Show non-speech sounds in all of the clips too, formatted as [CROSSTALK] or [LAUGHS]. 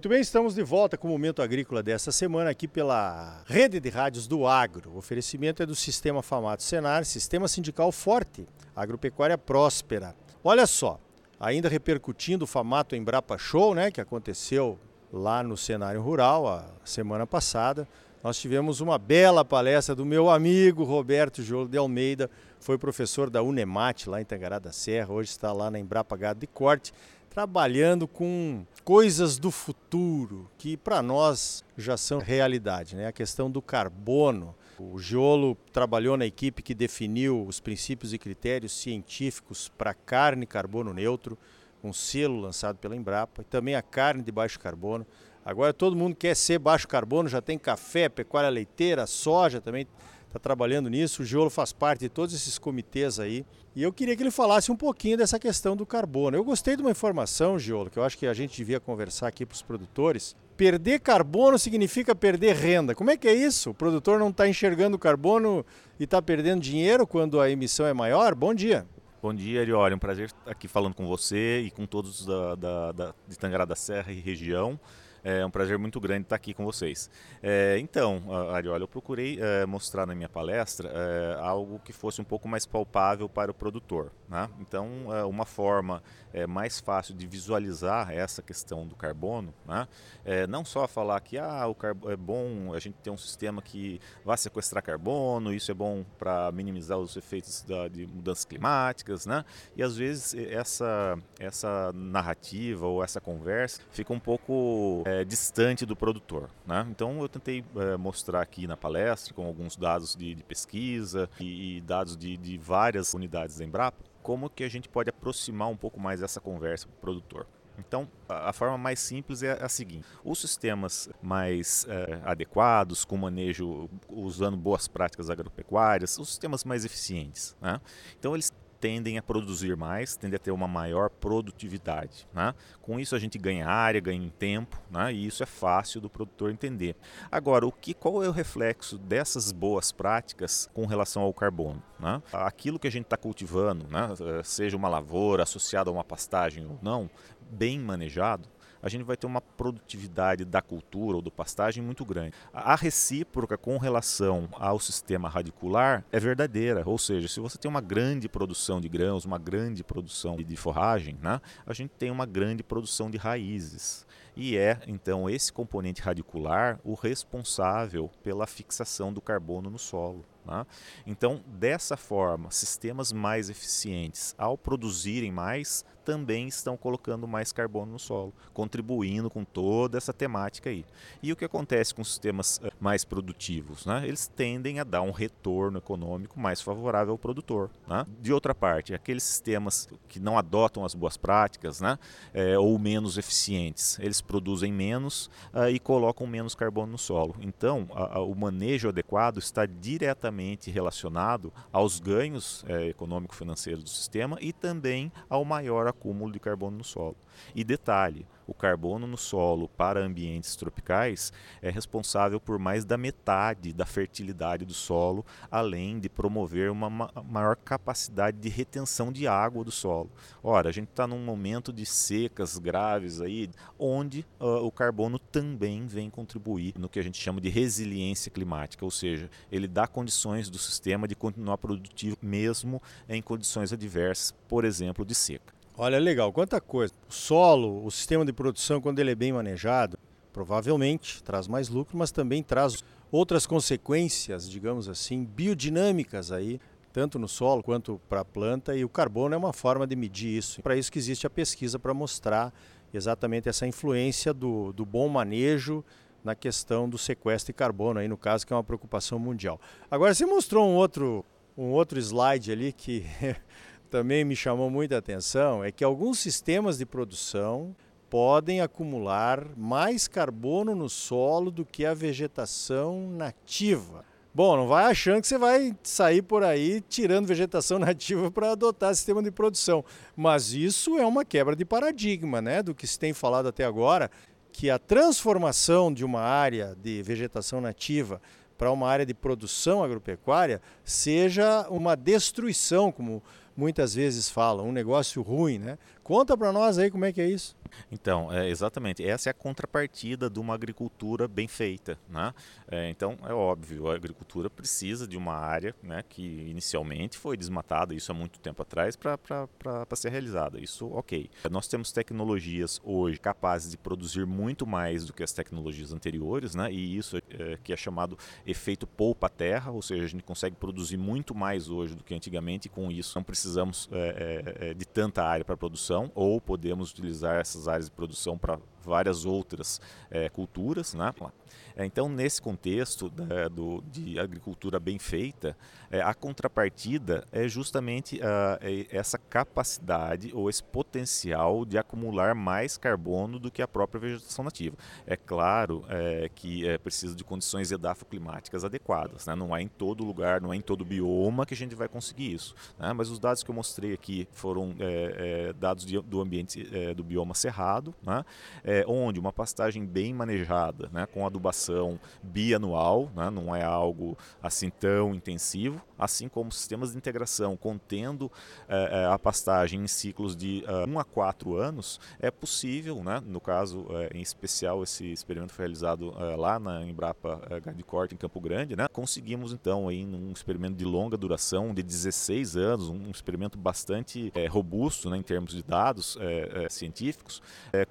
Muito bem, estamos de volta com o Momento Agrícola desta semana aqui pela Rede de Rádios do Agro. O oferecimento é do Sistema Famato Senar, Sistema Sindical Forte, Agropecuária Próspera. Olha só, ainda repercutindo o Famato Embrapa Show, né, que aconteceu lá no cenário rural a semana passada. Nós tivemos uma bela palestra do meu amigo Roberto Jolo de Almeida, foi professor da Unemate lá em Tangará da Serra, hoje está lá na Embrapa Gado de Corte, trabalhando com coisas do futuro que para nós já são realidade, né? A questão do carbono. O Giolo trabalhou na equipe que definiu os princípios e critérios científicos para carne carbono neutro, um selo lançado pela Embrapa, e também a carne de baixo carbono. Agora todo mundo quer ser baixo carbono, já tem café, pecuária leiteira, soja também está trabalhando nisso. O Giolo faz parte de todos esses comitês aí. E eu queria que ele falasse um pouquinho dessa questão do carbono. Eu gostei de uma informação, Giolo, que eu acho que a gente devia conversar aqui para os produtores. Perder carbono significa perder renda. Como é que é isso? O produtor não está enxergando carbono e está perdendo dinheiro quando a emissão é maior? Bom dia. Bom dia, Arioli. É um prazer estar aqui falando com você e com todos da, da, da, de Tangará da Serra e região. É um prazer muito grande estar aqui com vocês. É, então, Ariola, eu procurei é, mostrar na minha palestra é, algo que fosse um pouco mais palpável para o produtor. Né? Então, é, uma forma é, mais fácil de visualizar essa questão do carbono, né? É, não só falar que ah, o é bom a gente ter um sistema que vai sequestrar carbono, isso é bom para minimizar os efeitos da, de mudanças climáticas, né? e às vezes essa, essa narrativa ou essa conversa fica um pouco é, distante do produtor. Né? Então eu tentei é, mostrar aqui na palestra com alguns dados de, de pesquisa e, e dados de, de, várias unidades da Embrapa, como que a gente pode aproximar um pouco mais essa conversa para o produtor. Então, a, a, forma mais simples é a seguinte: os sistemas mais é, adequados, com manejo usando boas práticas agropecuárias, os sistemas mais eficientes. Né? Então, eles tendem a produzir mais, tendem a ter uma maior produtividade. Né? Com isso a gente ganha área, ganha tempo, né? e isso é fácil do produtor entender. Agora, o que, qual é o reflexo dessas boas práticas com relação ao carbono? Né? Aquilo que a gente está cultivando, né? seja uma lavoura associada a uma pastagem ou não, bem manejado, a gente vai ter uma produtividade da cultura ou do pastagem muito grande. A recíproca com relação ao sistema radicular é verdadeira, ou seja, se você tem uma grande produção de grãos, uma grande produção de forragem, né, a gente tem uma grande produção de raízes. E é, então, esse componente radicular o responsável pela fixação do carbono no solo. Né? Então, dessa forma, sistemas mais eficientes, ao produzirem mais, também estão colocando mais carbono no solo, contribuindo com toda essa temática aí. E o que acontece com sistemas eh, mais produtivos? Né? Eles tendem a dar um retorno econômico mais favorável ao produtor. Né? De outra parte, aqueles sistemas que não adotam as boas práticas né? É, ou menos eficientes, eles produzem menos uh, e colocam menos carbono no solo. Então, a, a, o manejo adequado está diretamente relacionado aos ganhos é, econômico-financeiros do sistema e também ao maior acúmulo de carbono no solo. E detalhe, o carbono no solo para ambientes tropicais é responsável por mais da metade da fertilidade do solo, além de promover uma maior capacidade de retenção de água do solo. Ora, a gente está num momento de secas graves aí, onde uh, o carbono também vem contribuir no que a gente chama de resiliência climática, ou seja, ele dá condições do sistema de continuar produtivo mesmo em condições adversas, por exemplo, de seca. Olha, legal, quanta coisa. O solo, o sistema de produção, quando ele é bem manejado, provavelmente traz mais lucro, mas também traz outras consequências, digamos assim, biodinâmicas aí, tanto no solo quanto para a planta, e o carbono é uma forma de medir isso. Para isso que existe a pesquisa para mostrar exatamente essa influência do, do bom manejo na questão do sequestro de carbono, aí no caso, que é uma preocupação mundial. Agora, você mostrou um outro, um outro slide ali que [LAUGHS] também me chamou muita atenção é que alguns sistemas de produção podem acumular mais carbono no solo do que a vegetação nativa. Bom, não vai achando que você vai sair por aí tirando vegetação [LAUGHS] nativa para adotar sistema de produção, mas isso é uma quebra de paradigma, né, do que se tem falado até agora, que a transformação de uma área de vegetação nativa para uma área de produção agropecuária seja uma destruição, como muitas vezes falam, um negócio ruim, né? Conta para nós aí como é que é isso. Então, é, exatamente, essa é a contrapartida de uma agricultura bem feita. Né? É, então, é óbvio, a agricultura precisa de uma área né, que inicialmente foi desmatada, isso há muito tempo atrás, para ser realizada. Isso, ok. Nós temos tecnologias hoje capazes de produzir muito mais do que as tecnologias anteriores, né? e isso é, que é chamado efeito poupa-terra, ou seja, a gente consegue produzir muito mais hoje do que antigamente, e com isso não precisamos é, é, é de tanta área para produção, ou podemos utilizar essas áreas de produção para várias outras é, culturas. Né? É, então, nesse contexto da, do, de agricultura bem feita, é, a contrapartida é justamente uh, essa capacidade ou esse potencial de acumular mais carbono do que a própria vegetação nativa. É claro é, que é preciso de condições edafoclimáticas adequadas. Né? Não é em todo lugar, não é em todo bioma que a gente vai conseguir isso. Né? Mas os dados que eu mostrei aqui foram é, é, dados de, do ambiente é, do bioma cerrado, né? Onde uma pastagem bem manejada, né? com adubação bianual, né? não é algo assim tão intensivo, assim como sistemas de integração contendo é, a pastagem em ciclos de uh, 1 a 4 anos, é possível, né? no caso é, em especial esse experimento foi realizado é, lá na Embrapa é, Gardecorte em Campo Grande, né? conseguimos então aí um experimento de longa duração de 16 anos, um experimento bastante é, robusto né, em termos de dados é, é, científicos, é,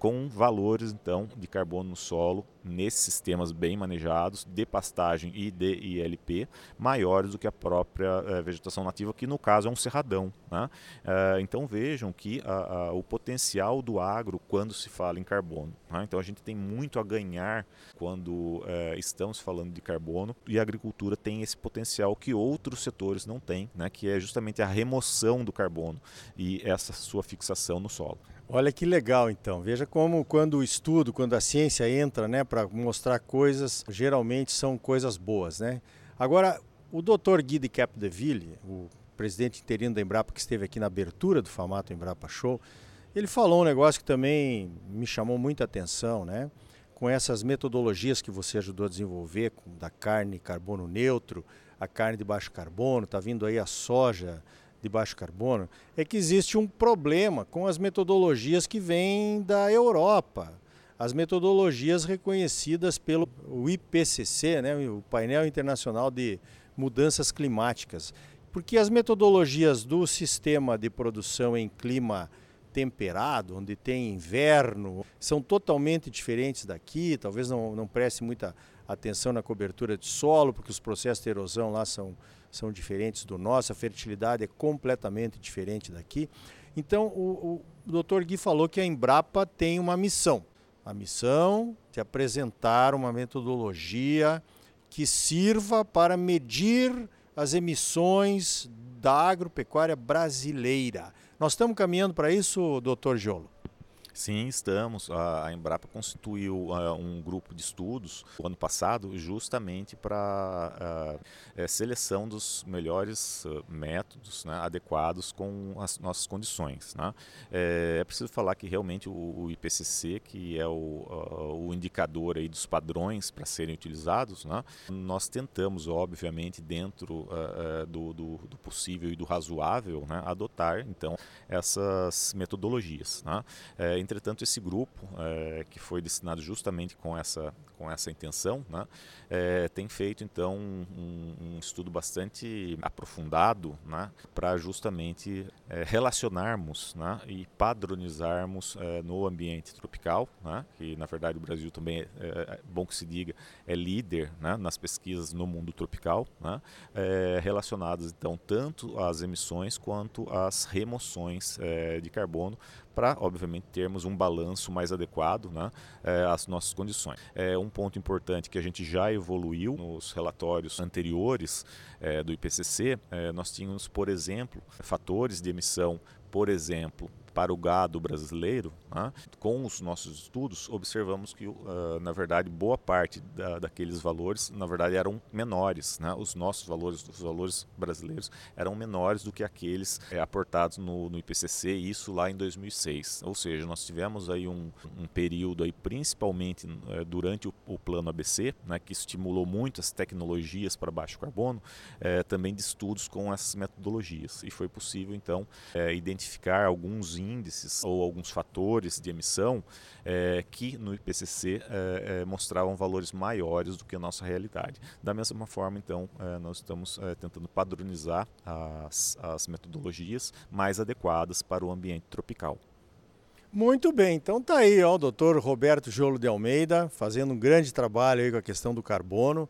com valores então de carbono no solo nesses sistemas bem manejados de pastagem e de ILP maiores do que a própria é, vegetação nativa, que no caso é um cerradão. Né? É, então vejam que a, a, o potencial do agro quando se fala em carbono. Né? Então a gente tem muito a ganhar quando é, estamos falando de carbono e a agricultura tem esse potencial que outros setores não têm, né? que é justamente a remoção do carbono e essa sua fixação no solo. Olha que legal então. Veja como quando o estudo, quando a ciência entra, né, para mostrar coisas, geralmente são coisas boas, né? Agora, o Dr. Guy de Capdeville, o presidente interino da Embrapa que esteve aqui na abertura do Famato Embrapa Show, ele falou um negócio que também me chamou muita atenção, né? Com essas metodologias que você ajudou a desenvolver, da carne carbono neutro, a carne de baixo carbono, está vindo aí a soja de baixo carbono, é que existe um problema com as metodologias que vêm da Europa. As metodologias reconhecidas pelo IPCC, né, o Painel Internacional de Mudanças Climáticas. Porque as metodologias do sistema de produção em clima temperado, onde tem inverno, são totalmente diferentes daqui. Talvez não, não preste muita atenção na cobertura de solo, porque os processos de erosão lá são, são diferentes do nosso, a fertilidade é completamente diferente daqui. Então, o, o doutor Gui falou que a Embrapa tem uma missão. A missão de apresentar uma metodologia que sirva para medir as emissões da agropecuária brasileira. Nós estamos caminhando para isso, doutor Giolo? Sim, estamos. A Embrapa constituiu uh, um grupo de estudos no ano passado justamente para uh, é, seleção dos melhores uh, métodos né, adequados com as nossas condições. Né? É, é, preciso falar que realmente o, o IPCC, que é o, o, indicador aí dos padrões para serem utilizados, né, nós tentamos, obviamente, dentro do, do, do, possível e do razoável, né, adotar então essas metodologias. Né? É, entretanto, esse grupo, é, que foi destinado justamente com essa, com essa intenção, né, é, tem feito então um, um, estudo bastante aprofundado né, para justamente é, relacionarmos né, e padronizarmos é, no ambiente tropical, né, que na verdade o Brasil também, é, é bom que se diga, é líder né, nas pesquisas no mundo tropical, né, é, relacionadas então tanto às emissões quanto às remoções de carbono para, obviamente, termos um balanço mais adequado né, é, às nossas condições. É um ponto importante que a gente já evoluiu nos relatórios anteriores é, do IPCC. É, nós tínhamos, por exemplo, fatores de emissão, por exemplo, para o gado brasileiro, né, com os nossos estudos, observamos que, uh, na verdade, boa parte da, daqueles valores, na verdade, eram menores. Né? Os nossos valores, os valores brasileiros, eram menores do que aqueles é, aportados no, no, IPCC, isso lá em 2006. Ou seja, nós tivemos aí um, um período, aí, principalmente é, durante o, o, plano ABC, né, que estimulou muito as tecnologias para baixo carbono, é, também de estudos com essas metodologias. E foi possível, então, identificar alguns índices ou alguns fatores de emissão é, que no IPCC é, é, mostravam valores maiores do que a nossa realidade. Da mesma forma, então, é, nós estamos é, tentando padronizar as, as metodologias mais adequadas para o ambiente tropical. Muito bem, então tá aí ó, o doutor Roberto Jolo de Almeida fazendo um grande trabalho aí com a questão do carbono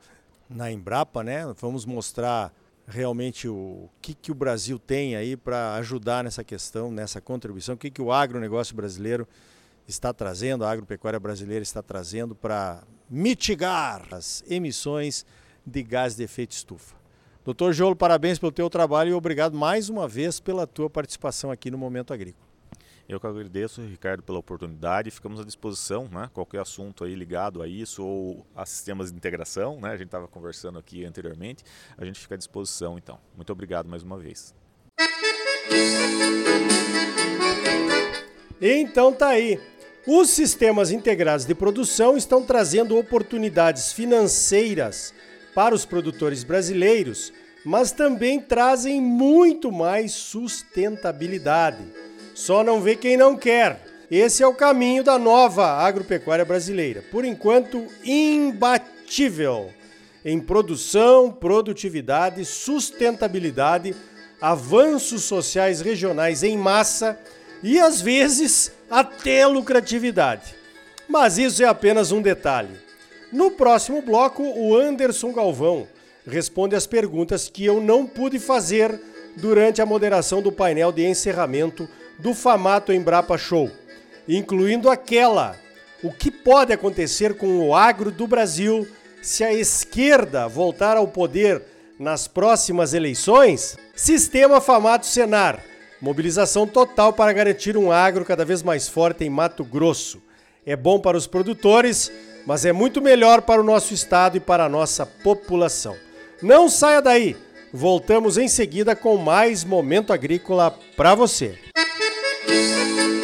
na Embrapa, né? Vamos mostrar realmente o que, que o Brasil tem aí para ajudar nessa questão, nessa contribuição, o que, que o agronegócio brasileiro está trazendo, a agropecuária brasileira está trazendo para mitigar as emissões de gás de efeito estufa. Doutor Jolo, parabéns pelo teu trabalho e obrigado mais uma vez pela tua participação aqui no Momento Agrícola. Eu que agradeço, Ricardo, pela oportunidade. Ficamos à disposição, né? Qualquer assunto aí ligado a isso ou a sistemas de integração, né? A gente estava conversando aqui anteriormente. A gente fica à disposição, então. Muito obrigado mais uma vez. Então tá aí. Os sistemas integrados de produção estão trazendo oportunidades financeiras para os produtores brasileiros, mas também trazem muito mais sustentabilidade só não vê quem não quer. Esse é o caminho da nova agropecuária brasileira. Por enquanto, imbatível em produção, produtividade, sustentabilidade, avanços sociais regionais em massa e às vezes até lucratividade. Mas isso é apenas um detalhe. No próximo bloco, o Anderson Galvão responde as perguntas que eu não pude fazer durante a moderação do painel de encerramento do Famato Embrapa Show, incluindo aquela: o que pode acontecer com o agro do Brasil se a esquerda voltar ao poder nas próximas eleições? Sistema Famato Senar. Mobilização total para garantir um agro cada vez mais forte em Mato Grosso. É bom para os produtores, mas é muito melhor para o nosso estado e para a nossa população. Não saia daí! Voltamos em seguida com mais Momento Agrícola para você. Música